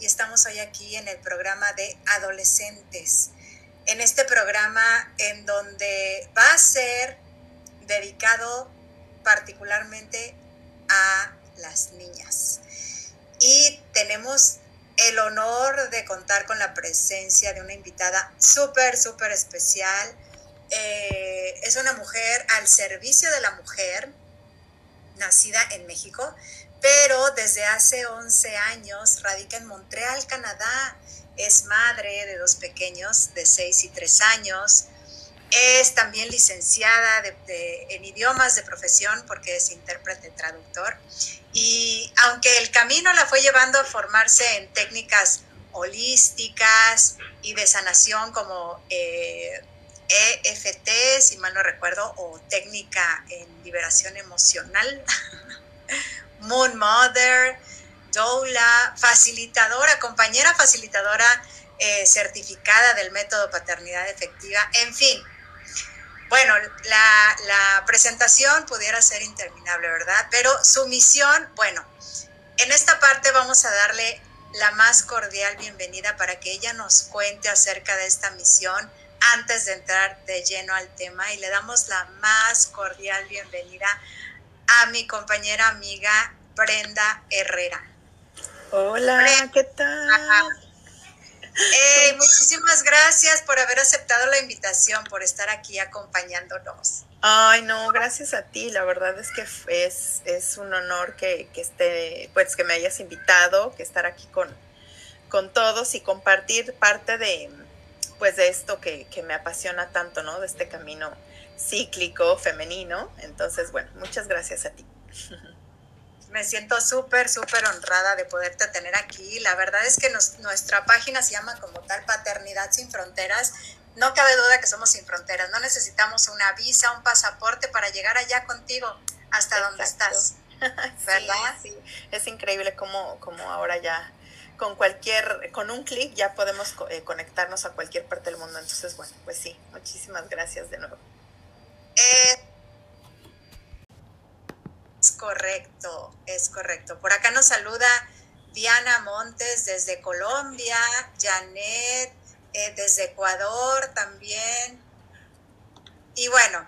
Y estamos hoy aquí en el programa de adolescentes. En este programa en donde va a ser dedicado particularmente a las niñas. Y tenemos el honor de contar con la presencia de una invitada súper, súper especial. Eh, es una mujer al servicio de la mujer, nacida en México, pero desde hace 11 años radica en Montreal, Canadá. Es madre de dos pequeños de 6 y 3 años. Es también licenciada en idiomas de profesión porque es intérprete traductor. Y aunque el camino la fue llevando a formarse en técnicas holísticas y de sanación como EFT, eh, e si mal no recuerdo, o técnica en liberación emocional, Moon Mother, doula, facilitadora, compañera facilitadora eh, certificada del método paternidad efectiva, en fin. Bueno, la, la presentación pudiera ser interminable, ¿verdad? Pero su misión, bueno, en esta parte vamos a darle la más cordial bienvenida para que ella nos cuente acerca de esta misión antes de entrar de lleno al tema y le damos la más cordial bienvenida a mi compañera amiga Brenda Herrera. Hola, ¿qué tal? muchísimas gracias por haber aceptado la invitación, por estar aquí acompañándonos. Ay, no, gracias a ti. La verdad es que es, es un honor que, que, esté, pues que me hayas invitado, que estar aquí con, con todos y compartir parte de, pues de esto que, que me apasiona tanto, ¿no? De este camino cíclico femenino. Entonces, bueno, muchas gracias a ti. Me siento súper, súper honrada de poderte tener aquí. La verdad es que nuestra página se llama como tal Paternidad sin Fronteras. No cabe duda que somos sin fronteras. No necesitamos una visa, un pasaporte para llegar allá contigo, hasta donde estás. ¿Verdad? Sí, Es increíble cómo, cómo ahora ya con cualquier, con un clic ya podemos eh, conectarnos a cualquier parte del mundo. Entonces, bueno, pues sí, muchísimas gracias de nuevo. Es correcto, es correcto. Por acá nos saluda Diana Montes desde Colombia, Janet eh, desde Ecuador también. Y bueno,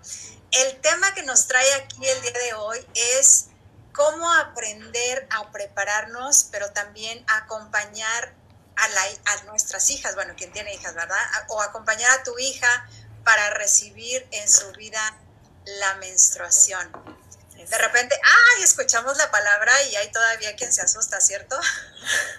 el tema que nos trae aquí el día de hoy es cómo aprender a prepararnos, pero también acompañar a, la, a nuestras hijas, bueno, quien tiene hijas, ¿verdad? O acompañar a tu hija para recibir en su vida la menstruación. De repente, ¡ay! Escuchamos la palabra y hay todavía quien se asusta, ¿cierto?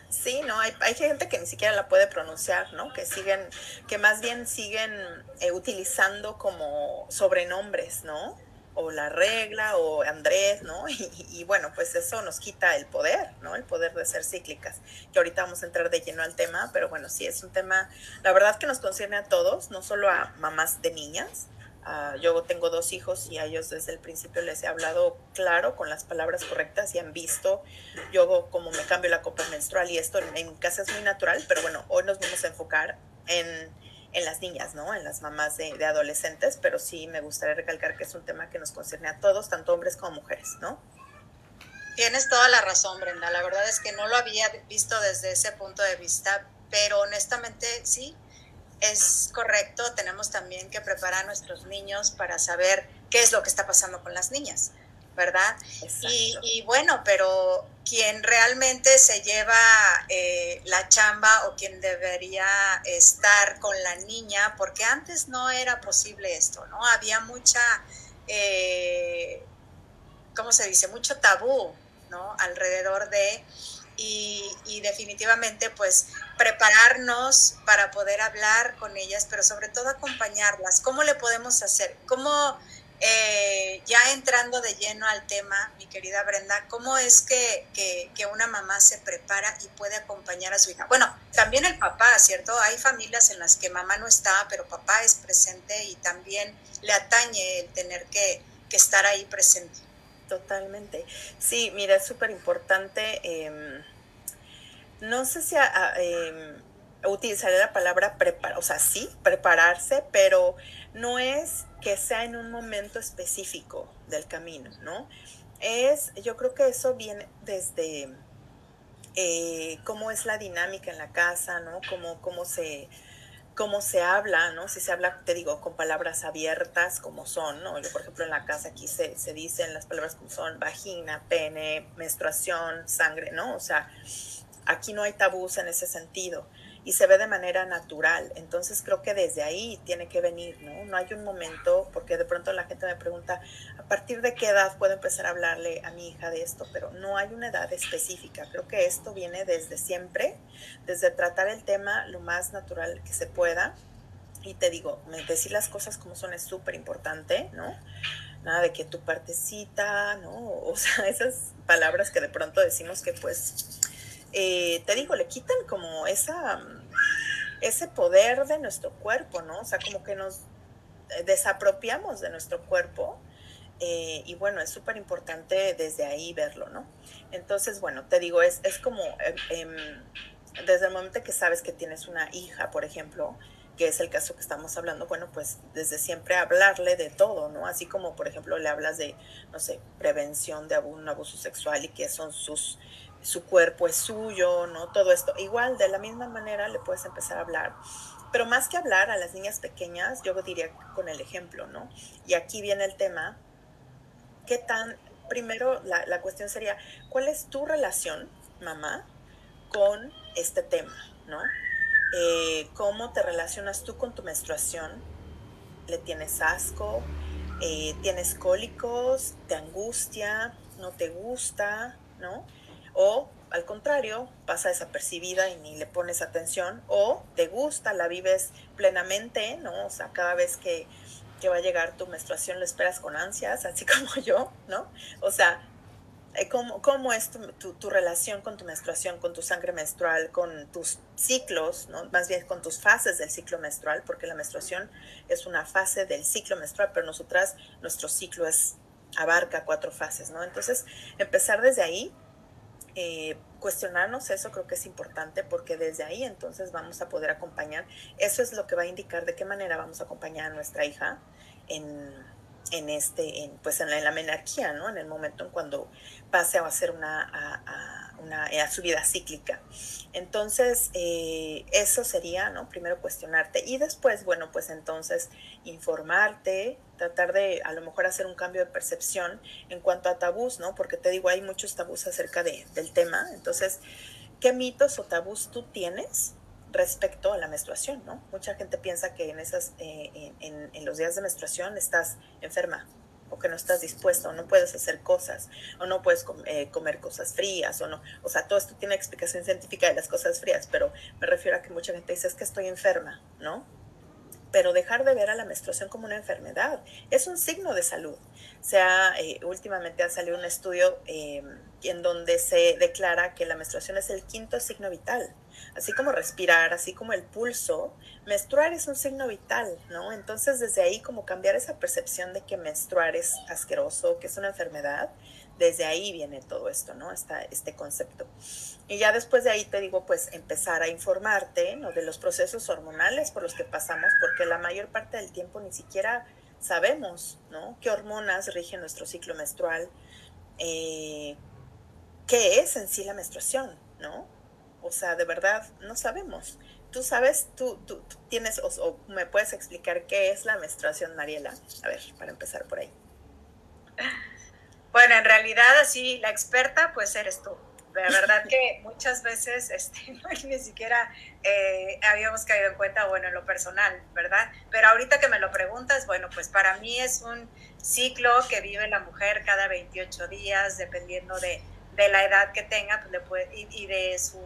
Sí, no, hay, hay gente que ni siquiera la puede pronunciar, ¿no? Que siguen, que más bien siguen eh, utilizando como sobrenombres, ¿no? O la regla, o Andrés, ¿no? Y, y, bueno, pues eso nos quita el poder, ¿no? El poder de ser cíclicas. Que ahorita vamos a entrar de lleno al tema, pero bueno, sí, es un tema, la verdad que nos concierne a todos, no solo a mamás de niñas, Ah, yo tengo dos hijos y a ellos desde el principio les he hablado claro, con las palabras correctas y han visto yo como me cambio la copa menstrual y esto en, mi casa es muy natural, pero bueno, hoy nos vamos a enfocar en, en las niñas, ¿no? En las mamás de, adolescentes, pero sí me gustaría recalcar que es un tema que nos concierne a todos, tanto hombres como mujeres, ¿no? Tienes toda la razón, Brenda. La verdad es que no lo había visto desde ese punto de vista, pero honestamente sí, es correcto, tenemos también que preparar a nuestros niños para saber qué es lo que está pasando con las niñas, ¿verdad? Y, bueno, pero quien realmente se lleva eh, la chamba o quien debería estar con la niña, porque antes no era posible esto, ¿no? Había mucha, eh, ¿cómo se dice? Mucho tabú, ¿no? Alrededor de y, definitivamente pues prepararnos para poder hablar con ellas, pero sobre todo acompañarlas. ¿Cómo le podemos hacer? ¿Cómo eh, ya entrando de lleno al tema, mi querida Brenda, ¿cómo es que, que, una mamá se prepara y puede acompañar a su hija? Bueno, también el papá, ¿cierto? Hay familias en las que mamá no está, pero papá es presente y también le atañe el tener que, que estar ahí presente. Totalmente. Sí, mira, es súper importante. Em, no sé si eh, utilizaré la palabra preparar, o sea, sí, prepararse, pero no es que sea en un momento específico del camino, ¿no? Es, yo creo que eso viene desde eh, cómo es la dinámica en la casa, ¿no? Cómo, cómo se cómo se habla, ¿no? Si se habla, te digo, con palabras abiertas como son, ¿no? Yo, por ejemplo, en la casa aquí se, se dicen las palabras como son vagina, pene, menstruación, sangre, ¿no? O sea, aquí no hay tabús en ese sentido y se ve de manera natural. Entonces creo que desde ahí tiene que venir, ¿no? No hay un momento, porque de pronto la gente me pregunta, ¿a partir de qué edad puedo empezar a hablarle a mi hija de esto? Pero no hay una edad específica. Creo que esto viene desde siempre, desde tratar el tema lo más natural que se pueda. Y te digo, decir las cosas como son es súper importante, ¿no? Nada de que tu partecita, ¿no? O sea, esas palabras que de pronto decimos que pues eh, te digo, le quitan como esa, ese poder de nuestro cuerpo, ¿no? O sea, como que nos desapropiamos de nuestro cuerpo. Eh, y bueno, es súper importante desde ahí verlo, ¿no? Entonces, bueno, te digo, es, es como em, em, desde el momento que sabes que tienes una hija, por ejemplo, que es el caso que estamos hablando, bueno, pues desde siempre hablarle de todo, ¿no? Así como, por ejemplo, le hablas de, no sé, prevención de un abuso sexual y que son sus su cuerpo es suyo, ¿no? Todo esto. Igual, de la misma manera le puedes empezar a hablar. Pero más que hablar a las niñas pequeñas, yo diría con el ejemplo, ¿no? Y aquí viene el tema, ¿qué tan, primero la, la cuestión sería, ¿cuál es tu relación, mamá, con este tema, ¿no? Eh, ¿Cómo te relacionas tú con tu menstruación? ¿Le tienes asco? Eh, ¿Tienes cólicos? ¿Te angustia? ¿No te gusta? ¿No? O al contrario, pasa desapercibida y ni le pones atención, o te gusta, la vives plenamente, ¿no? O sea, cada vez que, va a llegar tu menstruación lo esperas con ansias, así como yo, ¿no? O sea, eh, ¿cómo, cómo es tu, tu, relación con tu menstruación, con tu sangre menstrual, con tus ciclos, ¿no? Más bien con tus fases del ciclo menstrual, porque la menstruación es una fase del ciclo menstrual, pero nosotras, nuestro ciclo es, abarca cuatro fases, ¿no? Entonces, empezar desde ahí eh, cuestionarnos eso creo que es importante porque desde ahí entonces vamos a poder acompañar. Eso es lo que va a indicar de qué manera vamos a acompañar a nuestra hija en, en este, en, pues en la, en la, menarquía, ¿no? En el momento en cuando pase a ser una, a, una a su vida cíclica. Entonces, eh, eso sería, ¿no? Primero cuestionarte y después, bueno, pues entonces informarte, tratar de a lo mejor hacer un cambio de percepción en cuanto a tabús, ¿no? Porque te digo, hay muchos tabús acerca de, del tema. Entonces, ¿qué mitos o tabús tú tienes respecto a la menstruación, ¿no? Mucha gente piensa que en, esas, eh, en, los días de menstruación estás enferma o que no estás dispuesta o no puedes hacer cosas o no puedes eh, comer cosas frías o no. O sea, todo esto tiene explicación científica de las cosas frías, pero me refiero a que mucha gente dice es que estoy enferma, ¿no? pero dejar de ver a la menstruación como una enfermedad. Es un signo de salud. O sea, eh, últimamente ha salido un estudio eh, en donde se declara que la menstruación es el quinto signo vital. Así como respirar, así como el pulso, menstruar es un signo vital, ¿no? Entonces, desde ahí, como cambiar esa percepción de que menstruar es asqueroso, que es una enfermedad, desde ahí viene todo esto, ¿no? Esta, este concepto. Y ya después de ahí te digo, pues empezar a informarte ¿no? de los procesos hormonales por los que pasamos, porque la mayor parte del tiempo ni siquiera sabemos, ¿no? ¿Qué hormonas rigen nuestro ciclo menstrual? Eh, ¿Qué es en sí la menstruación, ¿no? O sea, de verdad, no sabemos. Tú sabes, tú, tú, tienes, o, o me puedes explicar qué es la menstruación, Mariela. A ver, para empezar por ahí. Bueno, en realidad así la experta pues eres tú. De verdad que muchas veces este, ni siquiera eh, habíamos caído en cuenta, bueno, en lo personal, ¿verdad? Pero ahorita que me lo preguntas, bueno, pues para mí es un ciclo que vive la mujer cada 28 días, dependiendo de, de la edad que tenga pues le puede, y, de su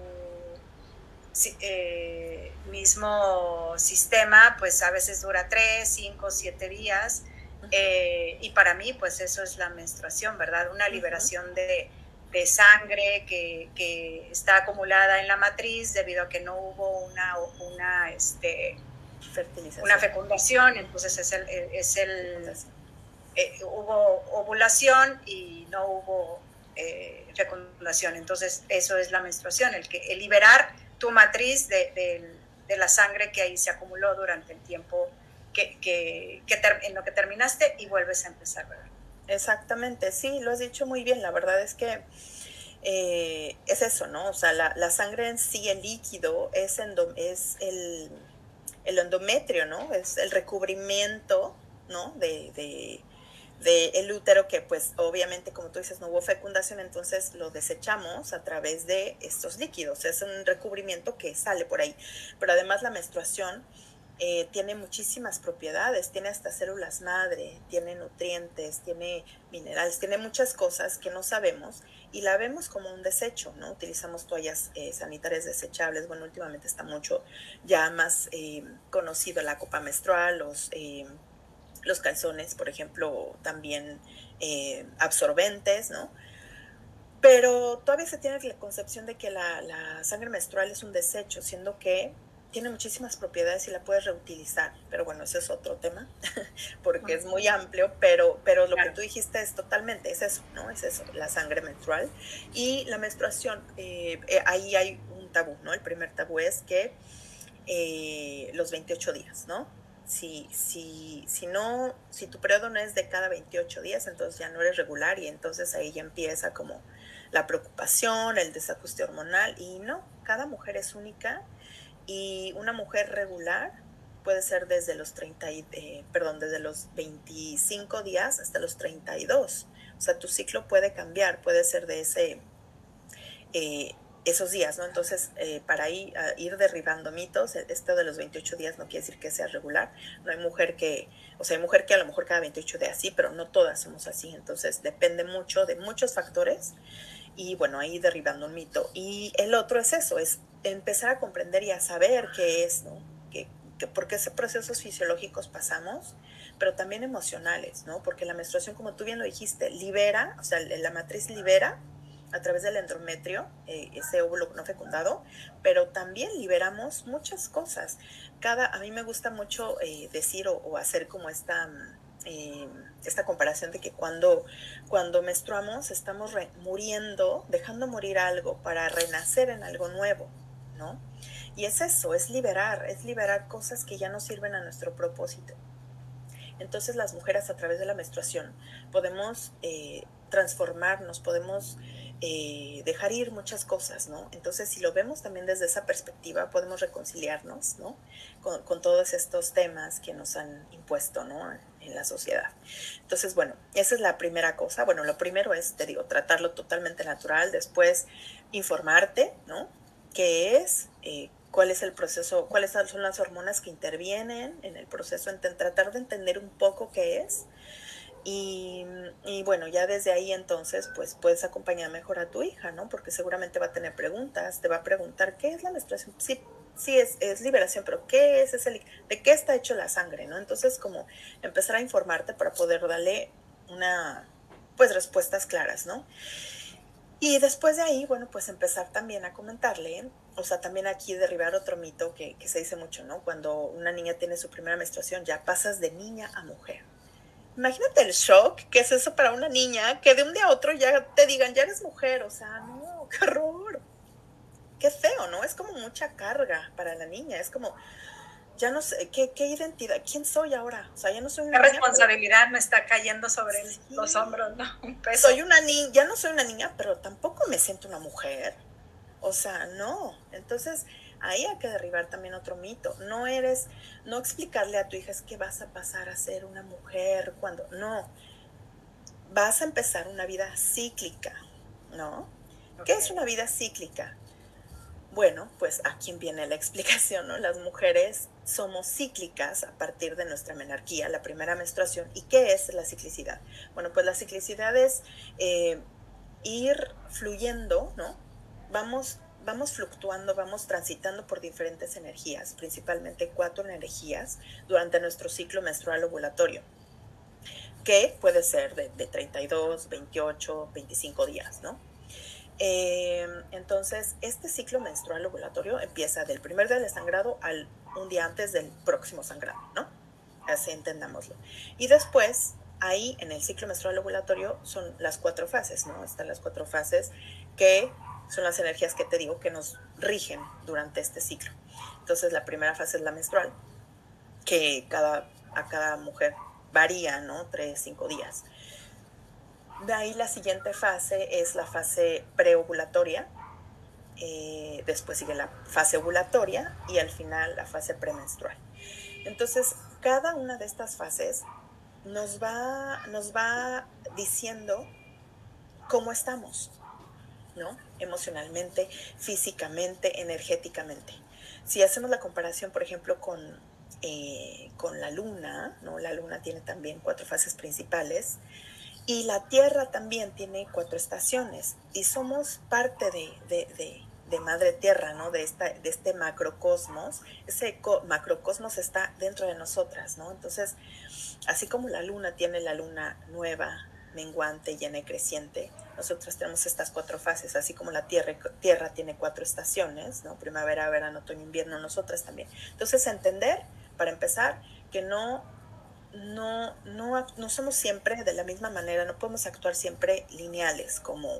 eh, mismo sistema, pues a veces dura 3, 5, 7 días Eh, y para mí, pues eso es la menstruación, ¿verdad? Una liberación de, de, sangre que, que, está acumulada en la matriz debido a que no hubo una, una, este, una fecundación, entonces es el... Es el eh, hubo ovulación y no hubo eh, fecundación, entonces eso es la menstruación, el, que, el liberar tu matriz de, de la sangre que ahí se acumuló durante el tiempo que, que, en lo que terminaste y vuelves a empezar, ¿verdad? Exactamente, sí, lo has dicho muy bien. La verdad es que eh, es eso, ¿no? O sea, la, la, sangre en sí, el líquido, es, es el, el, endometrio, ¿no? Es el recubrimiento, ¿no? De, de, el útero que pues obviamente como tú dices no hubo fecundación entonces lo desechamos a través de estos líquidos. Es un recubrimiento que sale por ahí. Pero además la menstruación eh, tiene muchísimas propiedades, tiene hasta células madre, tiene nutrientes, tiene minerales, tiene muchas cosas que no sabemos y la vemos como un desecho, ¿no? Utilizamos toallas eh, sanitarias desechables, bueno, últimamente está mucho ya más eh, conocido la copa menstrual, los, los calzones, por ejemplo, también absorbentes, ¿no? Pero todavía se tiene la concepción de que la, la sangre menstrual es un desecho, siendo que tiene muchísimas propiedades y la puedes reutilizar, pero bueno, ese es otro tema, porque es muy amplio, pero, pero lo que tú dijiste es totalmente, es eso, ¿no? Es eso, la sangre menstrual. Y la menstruación, eh, eh, ahí hay un tabú, ¿no? El primer tabú es que eh, los 28 días, ¿no? Si, si, si no, si tu periodo no es de cada 28 días, entonces ya no eres regular y entonces ahí ya empieza como la preocupación, el desajuste hormonal y no, cada mujer es única y una mujer regular puede ser desde los 30, eh, perdón, desde los 25 días hasta los 32. O sea, tu ciclo puede cambiar, puede ser de ese, eh, esos días, ¿no? Entonces, eh, para ir, derribando mitos, esto de los 28 días no quiere decir que sea regular. No hay mujer que, o sea, hay mujer que a lo mejor cada 28 días sí, pero no todas somos así. Entonces, depende mucho de muchos factores y bueno, ahí derribando un mito. Y el otro es eso, es empezar a comprender y a saber qué es, ¿no? Que, que, por qué esos procesos fisiológicos pasamos, pero también emocionales, ¿no? Porque la menstruación, como tú bien lo dijiste, libera, o sea, la matriz libera a través del endometrio, eh, ese óvulo no fecundado, pero también liberamos muchas cosas. Cada, a mí me gusta mucho eh, decir o, hacer como esta eh, esta comparación de que cuando, cuando menstruamos estamos muriendo, dejando morir algo para renacer en algo nuevo, ¿no? Y es eso, es liberar, es liberar cosas que ya no sirven a nuestro propósito. Entonces las mujeres a través de la menstruación podemos transformarnos, podemos eh, dejar ir muchas cosas, ¿no? Entonces, si lo vemos también desde esa perspectiva, podemos reconciliarnos, ¿no? Con, todos estos temas que nos han impuesto, ¿no? En la sociedad. Entonces, bueno, esa es la primera cosa. Bueno, lo primero es, te digo, tratarlo totalmente natural, después informarte, ¿no? ¿Qué es? Eh, ¿Cuál es el proceso? ¿Cuáles son las hormonas que intervienen en el proceso? Tratar de entender un poco qué es y, bueno, ya desde ahí entonces, pues puedes acompañar mejor a tu hija, ¿no? Porque seguramente va a tener preguntas, te va a preguntar, ¿qué es la menstruación? Sí, sí es, es liberación, pero ¿qué es ese, de qué está hecho la sangre, ¿no? Entonces, como empezar a informarte para poder darle una, pues, respuestas claras, ¿no? Y después de ahí, bueno, pues empezar también a comentarle, o sea, también aquí derribar otro mito que, que se dice mucho, ¿no? Cuando una niña tiene su primera menstruación, ya pasas de niña a mujer. Imagínate el shock que es eso para una niña, que de un día a otro ya te digan, ya eres mujer, o sea, no, qué horror. Qué feo, ¿no? Es como mucha carga para la niña, es como, ya no sé, ¿qué, qué identidad? ¿Quién soy ahora? O sea, ya no soy una niña. responsabilidad me está cayendo sobre los hombros, ¿no? Un peso. Soy una niña, ya no soy una niña, pero tampoco me siento una mujer. O sea, no. Entonces, ahí hay que derribar también otro mito. No eres, no explicarle a tu hija es que vas a pasar a ser una mujer cuando, no, vas a empezar una vida cíclica, ¿no? ¿Qué es una vida cíclica? Bueno, pues aquí viene la explicación, ¿no? Las mujeres somos cíclicas a partir de nuestra menarquía, la primera menstruación. ¿Y qué es la ciclicidad? Bueno, pues la ciclicidad es eh, ir fluyendo, ¿no? Vamos vamos fluctuando, vamos transitando por diferentes energías, principalmente cuatro energías, durante nuestro ciclo menstrual ovulatorio. que puede ser de, de 32, 28, 25 días, ¿no? Eh, entonces, este ciclo menstrual ovulatorio empieza del primer día del sangrado al un día antes del próximo sangrado, ¿no? Así entendámoslo. Y después, ahí en el ciclo menstrual ovulatorio son las cuatro fases, ¿no? Están las cuatro fases que son las energías que te digo que nos rigen durante este ciclo. Entonces, la primera fase es la menstrual, que cada, a cada mujer varía, ¿no? Tres, cinco días. De ahí la siguiente fase es la fase preovulatoria, eh, después sigue la fase ovulatoria y al final la fase premenstrual. Entonces, cada una de estas fases nos va, nos va diciendo cómo estamos, ¿no? Emocionalmente, físicamente, energéticamente. Si hacemos la comparación, por ejemplo, con, eh, con la luna, ¿no? La luna tiene también cuatro fases principales. Y la Tierra también tiene cuatro estaciones y somos parte de, de, de, Madre Tierra, ¿no? De, esta, de este macrocosmos. Ese macrocosmos está dentro de nosotras, ¿no? Entonces, así como la luna tiene la luna nueva, menguante, llena y creciente, nosotros tenemos estas cuatro fases, así como la tierra, tierra tiene cuatro estaciones, ¿no? Primavera, verano, otoño, invierno, nosotras también. Entonces, entender, para empezar, que no no, no, no somos siempre de la misma manera, no podemos actuar siempre lineales como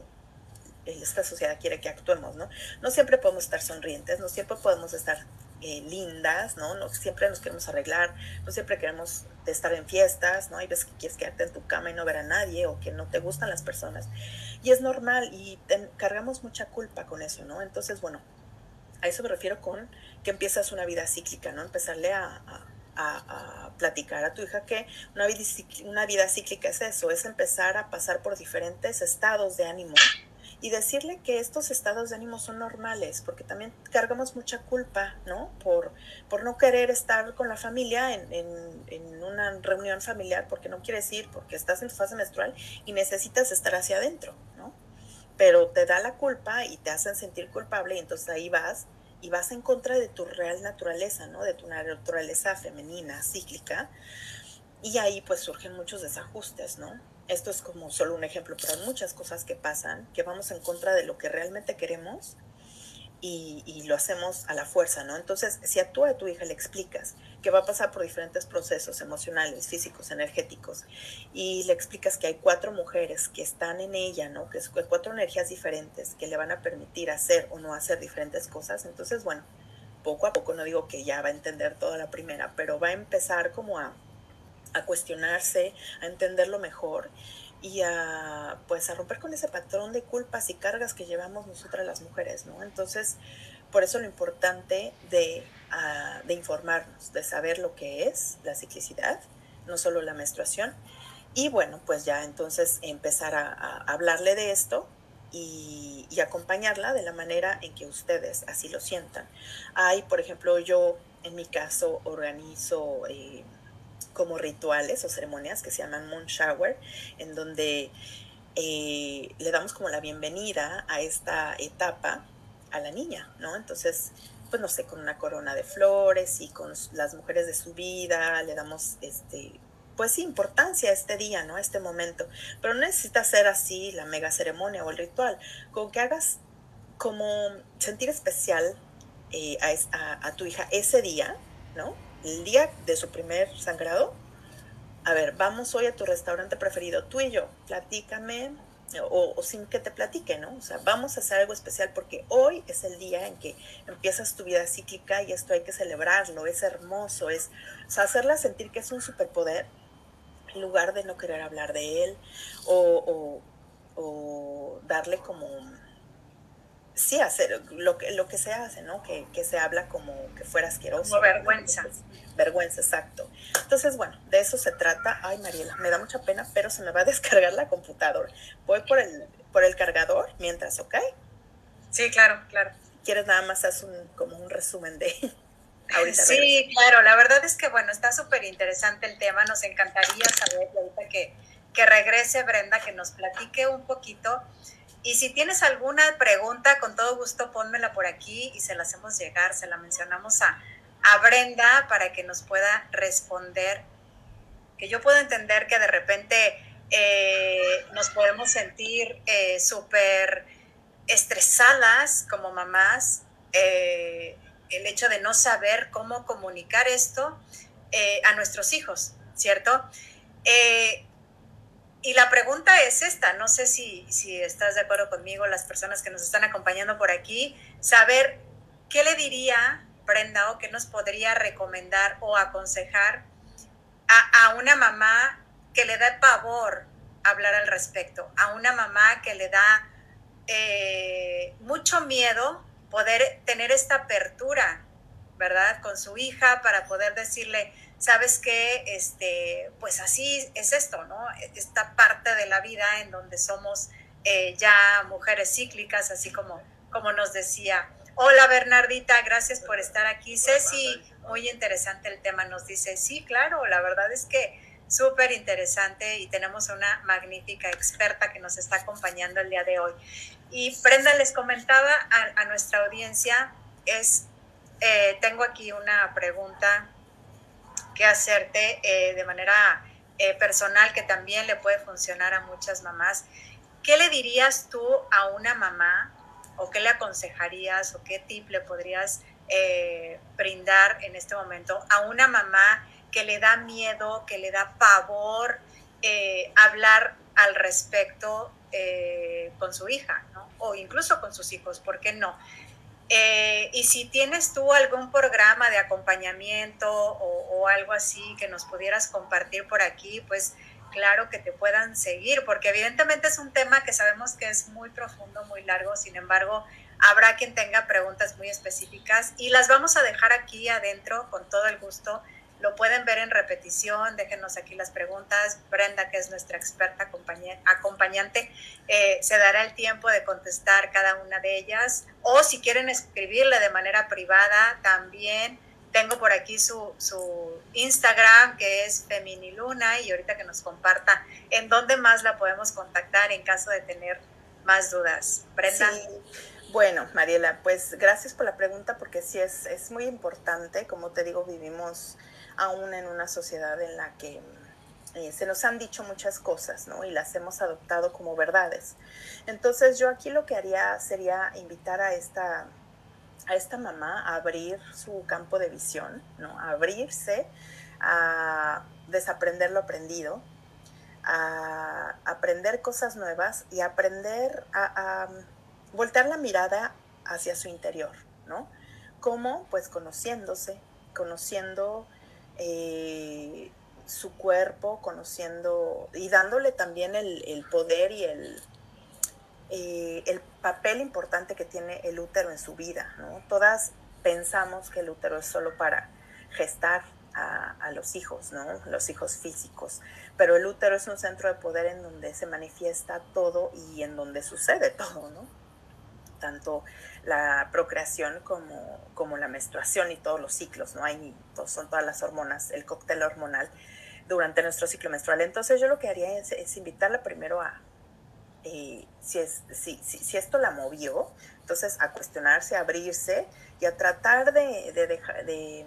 esta sociedad quiere que actuemos, ¿no? No siempre podemos estar sonrientes, no siempre podemos estar eh, lindas, ¿no? No siempre nos queremos arreglar, no siempre queremos estar en fiestas, ¿no? Hay veces que quieres quedarte en tu cama y no ver a nadie o que no te gustan las personas. Y es normal y cargamos mucha culpa con eso, ¿no? Entonces, bueno, a eso me refiero con que empiezas una vida cíclica, ¿no? Empezarle a a, platicar a tu hija que una vida, una vida cíclica es eso, es empezar a pasar por diferentes estados de ánimo y decirle que estos estados de ánimo son normales, porque también cargamos mucha culpa, ¿no? Por, por no querer estar con la familia en, en, en, una reunión familiar, porque no quieres ir, porque estás en tu fase menstrual y necesitas estar hacia adentro, ¿no? Pero te da la culpa y te hacen sentir culpable y entonces ahí vas y vas en contra de tu real naturaleza, ¿no? De tu naturaleza femenina, cíclica. Y ahí pues surgen muchos desajustes, ¿no? Esto es como solo un ejemplo, pero hay muchas cosas que pasan, que vamos en contra de lo que realmente queremos y, lo hacemos a la fuerza, ¿no? Entonces, si a tú a tu hija le explicas que va a pasar por diferentes procesos emocionales, físicos, energéticos, y le explicas que hay cuatro mujeres que están en ella, ¿no? Que es cuatro energías diferentes que le van a permitir hacer o no hacer diferentes cosas, entonces, bueno, poco a poco, no digo que ya va a entender toda la primera, pero va a empezar como a, a cuestionarse, a entenderlo mejor y a pues a romper con ese patrón de culpas y cargas que llevamos nosotras las mujeres, ¿no? Entonces, por eso lo importante de, uh, de informarnos, de saber lo que es la ciclicidad, no solo la menstruación, y bueno, pues ya entonces empezar a, hablarle de esto y, y, acompañarla de la manera en que ustedes así lo sientan. Hay, por ejemplo, yo en mi caso organizo... Eh, como rituales o ceremonias que se llaman Moon Shower, en donde eh, le damos como la bienvenida a esta etapa a la niña, ¿no? Entonces, pues no sé, con una corona de flores y con las mujeres de su vida, le damos este, pues importancia a este día, ¿no? A este momento. Pero no necesita ser así la mega ceremonia o el ritual, con que hagas como sentir especial eh, a, a tu hija ese día, ¿no? El día de su primer sangrado, a ver, vamos hoy a tu restaurante preferido, tú y yo, platícame, o, sin que te platique, ¿no? O sea, vamos a hacer algo especial porque hoy es el día en que empiezas tu vida cíclica y esto hay que celebrarlo, es hermoso, es, o hacerla sentir que es un superpoder en lugar de no querer hablar de él o, o darle como sí hacer lo que, lo que se hace, ¿no? Que, que se habla como que fuera asqueroso. Como vergüenza. Vergüenza, exacto. Entonces, bueno, de eso se trata. Ay, Mariela, me da mucha pena, pero se me va a descargar la computadora. Voy por el, por el cargador mientras, ¿ok? Sí, claro, claro. ¿Quieres nada más hacer un, como un resumen de... Ahorita sí, claro, la verdad es que, bueno, está súper interesante el tema. Nos encantaría saber, ahorita que, que regrese Brenda, que nos platique un poquito y si tienes alguna pregunta, con todo gusto pónmela por aquí y se la hacemos llegar, se la mencionamos a, a Brenda para que nos pueda responder que yo puedo entender que de repente eh, nos podemos sentir eh, súper estresadas como mamás, eh, el hecho de no saber cómo comunicar esto a nuestros hijos, ¿cierto? Y la pregunta es esta, no sé si, si estás de acuerdo conmigo, las personas que nos están acompañando por aquí, saber qué le diría Brenda o qué nos podría recomendar o aconsejar a, una mamá que le da pavor hablar al respecto, a una mamá que le da eh, mucho miedo poder tener esta apertura, ¿verdad? Con su hija para poder decirle, sabes que, este, pues así es esto, ¿no? Esta parte de la vida en donde somos eh, ya mujeres cíclicas, así como, como nos decía. Hola Bernardita, gracias por estar aquí. Ceci, muy interesante el tema, nos dice, sí, claro, la verdad es que súper interesante y tenemos una magnífica experta que nos está acompañando el día de hoy. Y Brenda les comentaba a, nuestra audiencia, es, eh, tengo aquí una pregunta que hacerte eh, de manera eh, personal que también le puede funcionar a muchas mamás. ¿Qué le dirías tú a una mamá o qué le aconsejarías o qué tip le podrías eh, brindar en este momento a una mamá que le da miedo, que le da pavor hablar al respecto con su hija. O incluso con sus hijos, ¿por qué no? Y si tienes tú algún programa de acompañamiento o, o, algo así que nos pudieras compartir por aquí, pues claro que te puedan seguir, porque evidentemente es un tema que sabemos que es muy profundo, muy largo, sin embargo, Habrá quien tenga preguntas muy específicas y las vamos a dejar aquí adentro con todo el gusto. Lo pueden ver en repetición, déjenos aquí las preguntas. Brenda, que es nuestra experta acompañante, eh, se dará el tiempo de contestar cada una de ellas. O si quieren escribirle de manera privada, también tengo por aquí su, su Instagram, que es Feminiluna, y ahorita que nos comparta en dónde más la podemos contactar en caso de tener más dudas. Brenda. Bueno, Mariela, pues gracias por la pregunta porque sí es, es muy importante. Como te digo, vivimos aún en una sociedad en la que eh, se nos han dicho muchas cosas, ¿no? Y las hemos adoptado como verdades. Entonces yo aquí lo que haría sería invitar a esta, a esta mamá a abrir su campo de visión, ¿no? A abrirse, a desaprender lo aprendido, a aprender cosas nuevas y aprender a voltear la mirada hacia su interior, ¿no? ¿Cómo? Pues conociéndose, conociendo eh, su cuerpo, conociendo y dándole también el, poder y el, eh, el papel importante que tiene el útero en su vida, ¿no? Todas pensamos que el útero es solo para gestar a, a, los hijos, ¿no? Los hijos físicos. Pero el útero es un centro de poder en donde se manifiesta todo y en donde sucede todo, ¿no? Tanto la procreación como, como la menstruación y todos los ciclos, ¿no? Hay, son todas las hormonas, el cóctel hormonal durante nuestro ciclo menstrual. Entonces yo lo que haría es, invitarla primero a, eh, si, es, si, si, esto la movió, entonces a cuestionarse, a abrirse y a tratar de, de, de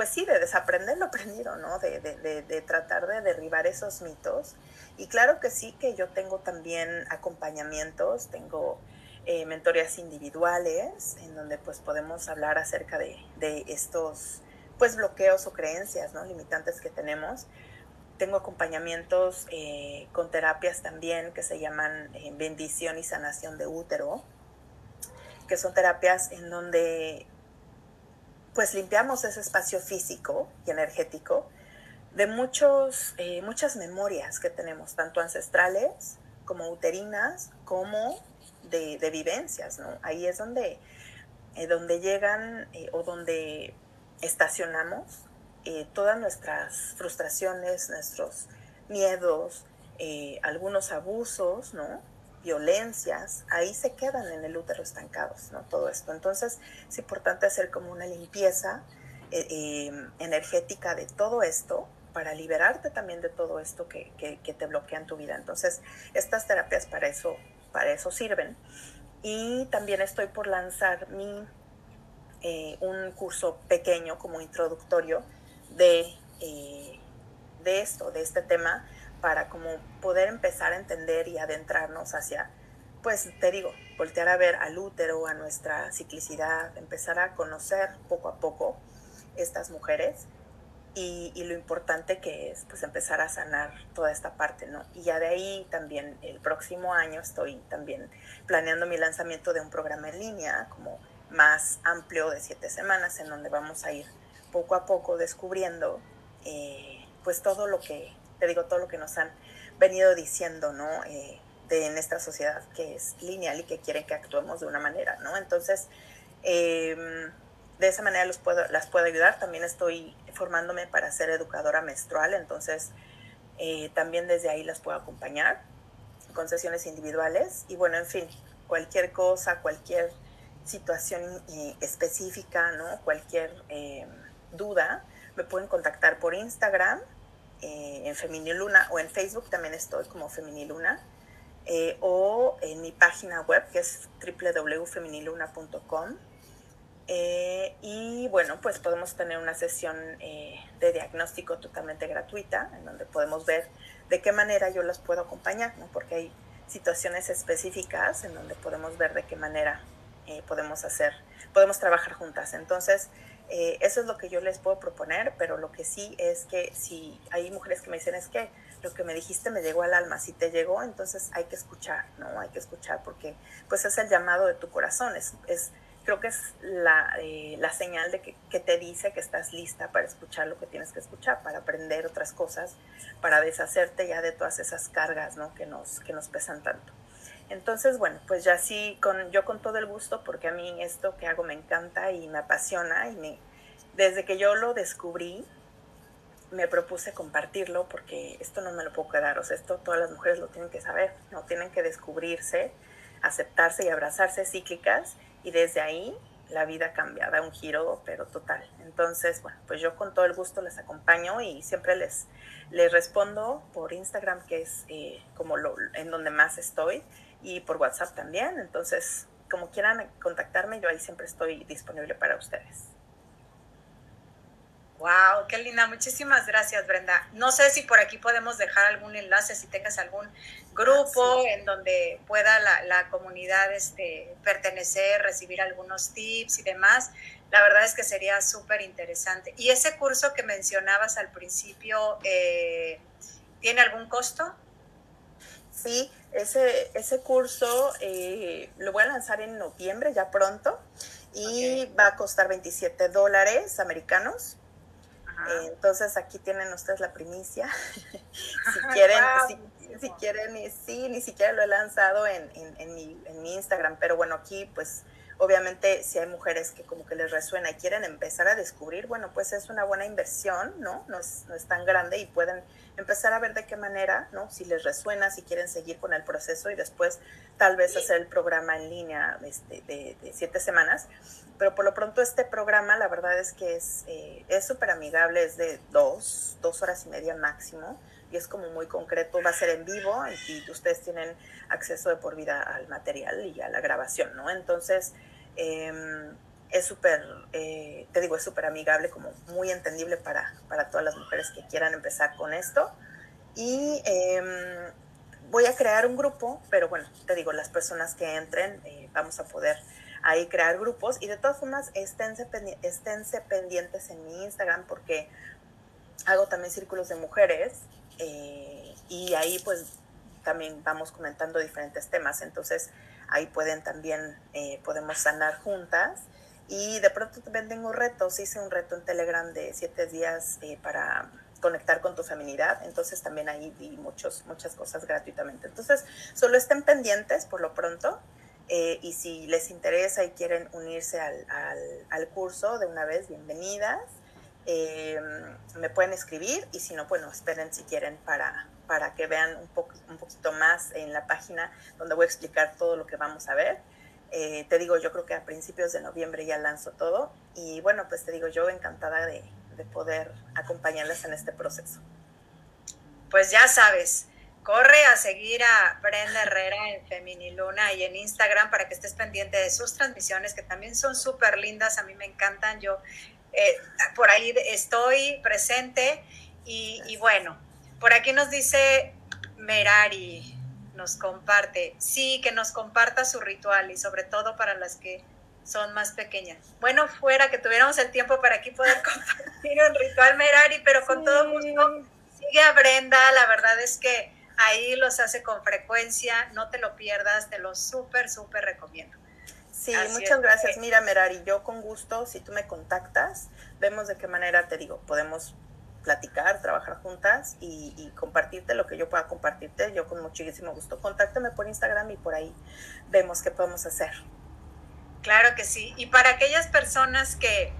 pues sí, de desaprender lo aprendido, ¿no? De, de, de, tratar de derribar esos mitos. Y claro que sí, que yo tengo también acompañamientos, tengo eh, mentorías individuales, en donde pues podemos hablar acerca de, de, estos pues bloqueos o creencias, ¿no? Limitantes que tenemos. Tengo acompañamientos eh, con terapias también que se llaman eh, bendición y sanación de útero, que son terapias en donde pues limpiamos ese espacio físico y energético de muchos, muchas memorias que tenemos, tanto ancestrales como uterinas, como de, vivencias, ¿no? Ahí es donde, eh, donde llegan eh, o donde estacionamos eh, todas nuestras frustraciones, nuestros miedos, algunos abusos, ¿no? Violencias, ahí se quedan en el útero estancados, ¿no? Todo esto. Entonces es importante hacer como una limpieza energética de todo esto para liberarte también de todo esto que, que, te bloquea en tu vida. Entonces, estas terapias para eso para eso sirven. Y también estoy por lanzar mi, eh, un curso pequeño como introductorio de, eh, de esto, de este tema, para como poder empezar a entender y adentrarnos hacia, pues te digo, voltear a ver al útero, a nuestra ciclicidad, empezar a conocer poco a poco estas mujeres y, lo importante que es pues empezar a sanar toda esta parte, ¿no? Y ya de ahí también el próximo año estoy también planeando mi lanzamiento de un programa en línea como más amplio de siete semanas en donde vamos a ir poco a poco descubriendo eh, pues todo lo que, te digo, todo lo que nos han venido diciendo, ¿no? Eh, de nuestra sociedad que es lineal y que quieren que actuemos de una manera, ¿no? Entonces, em, de esa manera los puedo, las puedo ayudar. También estoy formándome para ser educadora menstrual, entonces eh, también desde ahí las puedo acompañar con sesiones individuales. Y bueno, en fin, cualquier cosa, cualquier situación eh, específica, ¿no? Cualquier eh, duda, me pueden contactar por Instagram, en Feminiluna, o en Facebook también estoy como Feminiluna, o en mi página web que es www.feminiluna.com eh, y bueno, pues podemos tener una sesión eh, de diagnóstico totalmente gratuita, en donde podemos ver de qué manera yo las puedo acompañar, ¿no? porque hay situaciones específicas en donde podemos ver de qué manera eh, podemos hacer, podemos trabajar juntas. Entonces, eso es lo que yo les puedo proponer, pero lo que sí es que si hay mujeres que me dicen es que lo que me dijiste me llegó al alma, si te llegó, entonces hay que escuchar, ¿no? Hay que escuchar porque pues es el llamado de tu corazón, es, es creo que es la, eh, la señal de que, que, te dice que estás lista para escuchar lo que tienes que escuchar, para aprender otras cosas, para deshacerte ya de todas esas cargas ¿no? que, nos, que nos pesan tanto. Entonces, bueno, pues ya sí, con, yo con todo el gusto, porque a mí esto que hago me encanta y me apasiona, y me, desde que yo lo descubrí, me propuse compartirlo porque esto no me lo puedo quedar, o sea, esto todas las mujeres lo tienen que saber, no tienen que descubrirse, aceptarse y abrazarse cíclicas y desde ahí la vida cambia, da un giro, pero total. Entonces, bueno, pues yo con todo el gusto les acompaño y siempre les, les respondo por Instagram, que es eh, como lo, en donde más estoy, y por WhatsApp también. Entonces, como quieran contactarme, yo ahí siempre estoy disponible para ustedes. Wow, qué linda. Muchísimas gracias, Brenda. No sé si por aquí podemos dejar algún enlace, si tengas algún grupo en donde pueda la, comunidad este, pertenecer, recibir algunos tips y demás. La verdad es que sería súper interesante. ¿Y ese curso que mencionabas al principio, eh, tiene algún costo? Sí, ese, ese curso eh, lo voy a lanzar en noviembre, ya pronto, y va a costar 27 dólares americanos. Entonces aquí tienen ustedes la primicia. si quieren, si, quieren, sí, ni siquiera lo he lanzado en, en, mi, en mi Instagram, pero bueno, aquí pues obviamente si hay mujeres que como que les resuena y quieren empezar a descubrir, bueno, pues es una buena inversión, ¿no? No es, no es tan grande y pueden empezar a ver de qué manera, ¿no? Si les resuena, si quieren seguir con el proceso y después tal vez hacer el programa en línea este, de, de, siete semanas. Pero por lo pronto este programa, la verdad es que es eh, súper amigable, es de dos, dos horas y media máximo y es como muy concreto, va a ser en vivo y ustedes tienen acceso de por vida al material y a la grabación, ¿no? Entonces, Em, es súper, eh, te digo, es súper amigable, como muy entendible para, para, todas las mujeres que quieran empezar con esto. Y em, voy a crear un grupo, pero bueno, te digo, las personas que entren, eh, vamos a poder ahí crear grupos. Y de todas formas, esténse, esténse pendientes en mi Instagram porque hago también círculos de mujeres eh, y ahí pues también vamos comentando diferentes temas. Entonces, ahí pueden también, eh, podemos sanar juntas. Y de pronto también tengo retos, hice un reto en Telegram de siete días eh, para conectar con tu feminidad, entonces también ahí vi muchos, muchas cosas gratuitamente. Entonces, solo estén pendientes por lo pronto eh, y si les interesa y quieren unirse al, al, curso de una vez, bienvenidas. me pueden escribir y si no, bueno, esperen si quieren para, para que vean un, poco, un poquito más en la página donde voy a explicar todo lo que vamos a ver. Eh, te digo, yo creo que a principios de noviembre ya lanzo todo y bueno, pues te digo, yo encantada de, de poder acompañarles en este proceso. Pues ya sabes, corre a seguir a Brenda Herrera en Feminiluna y en Instagram para que estés pendiente de sus transmisiones que también son súper lindas, a mí me encantan, yo eh, por ahí estoy presente Y, bueno, por aquí nos dice Merari, nos comparte, sí, que nos comparta su ritual y sobre todo para las que son más pequeñas. Bueno, fuera que tuviéramos el tiempo para aquí poder compartir un ritual Merari, pero con todo gusto sigue a Brenda, la verdad es que ahí los hace con frecuencia, no te lo pierdas, te lo súper, súper recomiendo. Sí, muchas gracias. Mira, Merari, yo con gusto, si tú me contactas, vemos de qué manera te digo, podemos platicar, trabajar juntas y, compartirte lo que yo pueda compartirte. Yo con muchísimo gusto. Contáctame por Instagram y por ahí vemos qué podemos hacer. Claro que sí. Y para aquellas personas que,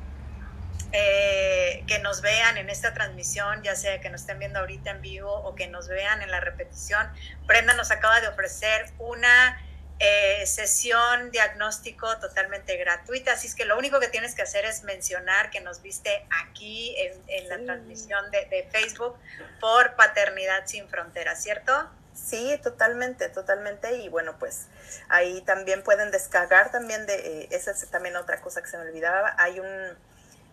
eh, que nos vean en esta transmisión, ya sea que nos estén viendo ahorita en vivo o que nos vean en la repetición, Brenda nos acaba de ofrecer una eh, sesión diagnóstico totalmente gratuita. Así es que lo único que tienes que hacer es mencionar que nos viste aquí en, la transmisión de, Facebook por Paternidad Sin Fronteras, ¿cierto? Sí, totalmente, totalmente. Y bueno, pues ahí también pueden descargar también de, eh, esa es también otra cosa que se me olvidaba. Hay un,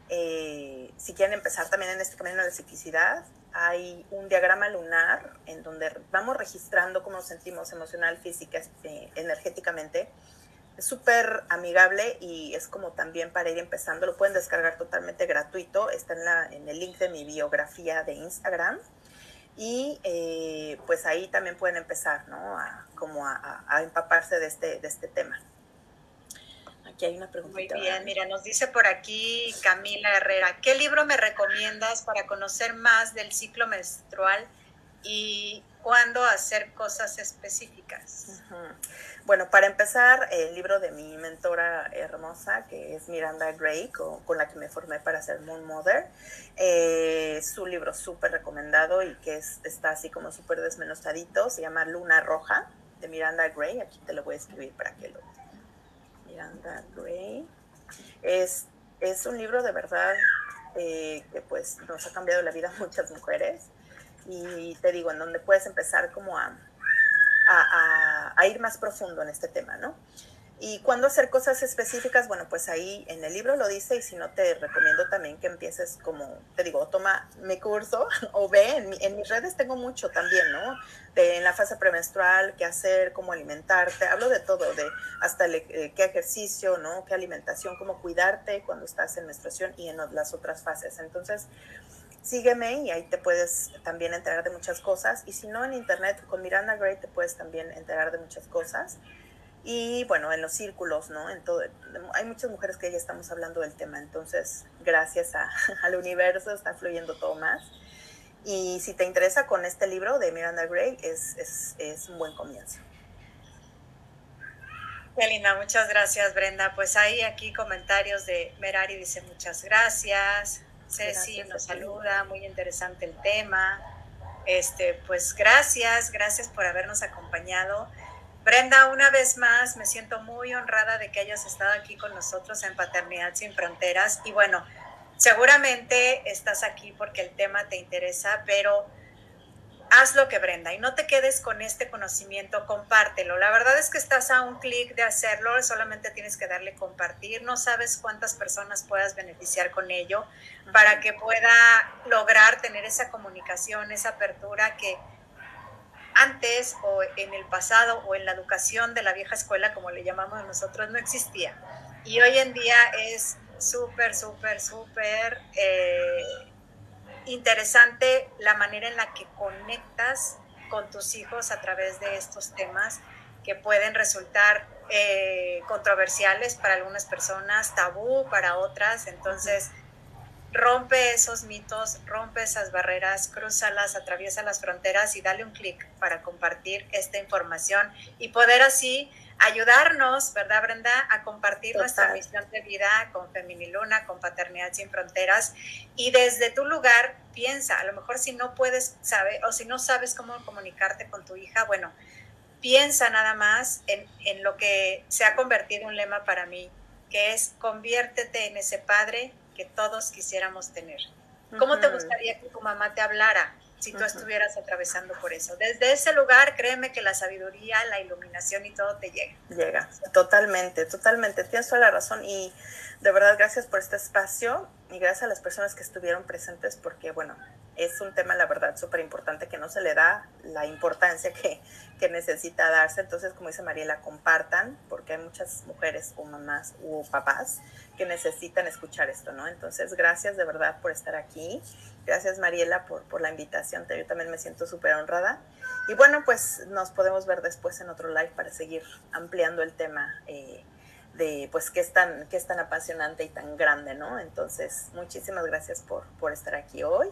eh, si quieren empezar también en este camino de la psiquicidad, hay un diagrama lunar en donde vamos registrando cómo nos sentimos emocional, física, este, energéticamente. Es súper amigable y es como también para ir empezando. Lo pueden descargar totalmente gratuito. Está en el link de mi biografía de Instagram. Y eh, pues ahí también pueden empezar, ¿no? A, como a, a empaparse de este, de este tema. Aquí hay una pregunta. Muy bien, mira, nos dice por aquí Camila Herrera, ¿qué libro me recomiendas para conocer más del ciclo menstrual y cuándo hacer cosas específicas? Bueno, para empezar, el libro de mi mentora hermosa, que es Miranda Gray, con, la que me formé para ser Moon Mother, eh, es un libro súper recomendado y que está así como súper desmenuzadito, se llama Luna Roja, de Miranda Gray, aquí te lo voy a escribir para que lo Miranda Gray. Es, es un libro de verdad eh, que pues nos ha cambiado la vida a muchas mujeres y te digo, en donde puedes empezar como a, a, a ir más profundo en este tema, ¿no? Y cuando hacer cosas específicas, bueno, pues ahí en el libro lo dice y si no te recomiendo también que empieces como, te digo, toma mi curso o ve, en, mis redes tengo mucho también, ¿no? De, en la fase premenstrual, qué hacer, cómo alimentarte, hablo de todo, de hasta eh, qué ejercicio, ¿no? Qué alimentación, cómo cuidarte cuando estás en menstruación y en las otras fases. Entonces, sígueme y ahí te puedes también enterar de muchas cosas. Y si no, en internet con Miranda Gray te puedes también enterar de muchas cosas y bueno, en los círculos, ¿no? En todo, hay muchas mujeres que ya estamos hablando del tema, entonces gracias a, al universo está fluyendo todo más. Y si te interesa con este libro de Miranda Gray, es, es, es un buen comienzo. Qué linda, muchas gracias Brenda. Pues hay aquí comentarios de Merari, dice muchas gracias. Ceci nos saluda, muy interesante el tema. Este, pues gracias, gracias por habernos acompañado. Brenda, una vez más, me siento muy honrada de que hayas estado aquí con nosotros en Paternidad sin Fronteras. Y bueno, seguramente estás aquí porque el tema te interesa, pero haz lo que Brenda y no te quedes con este conocimiento, compártelo. La verdad es que estás a un clic de hacerlo, solamente tienes que darle compartir. No sabes cuántas personas puedas beneficiar con ello para que pueda lograr tener esa comunicación, esa apertura que antes o en el pasado o en la educación de la vieja escuela, como le llamamos nosotros, no existía. Y hoy en día es súper, súper, súper eh, interesante la manera en la que conectas con tus hijos a través de estos temas que pueden resultar eh, controversiales para algunas personas, tabú para otras. Entonces, rompe esos mitos, rompe esas barreras, crúzalas, atraviesa las fronteras y dale un clic para compartir esta información y poder así ayudarnos, ¿verdad, Brenda?, a compartir nuestra misión de vida con Feminiluna, con Paternidad Sin Fronteras. Y desde tu lugar, piensa, a lo mejor si no puedes saber o si no sabes cómo comunicarte con tu hija, bueno, piensa nada más en, en lo que se ha convertido en un lema para mí, que es conviértete en ese padre que todos quisiéramos tener. ¿Cómo te gustaría que tu mamá te hablara si tú estuvieras atravesando por eso? Desde ese lugar, créeme que la sabiduría, la iluminación y todo te llega. Llega, totalmente, totalmente. Tienes toda la razón y de verdad gracias por este espacio y gracias a las personas que estuvieron presentes porque, bueno, es un tema, la verdad, súper importante que no se le da la importancia que, que, necesita darse. Entonces, como dice Mariela, compartan, porque hay muchas mujeres o mamás u papás que necesitan escuchar esto, ¿no? Entonces, gracias de verdad por estar aquí. Gracias, Mariela, por, por la invitación. Yo también me siento súper honrada. Y bueno, pues nos podemos ver después en otro live para seguir ampliando el tema. Eh, de pues que es tan, que es tan apasionante y tan grande, ¿no? Entonces, muchísimas gracias por, por estar aquí hoy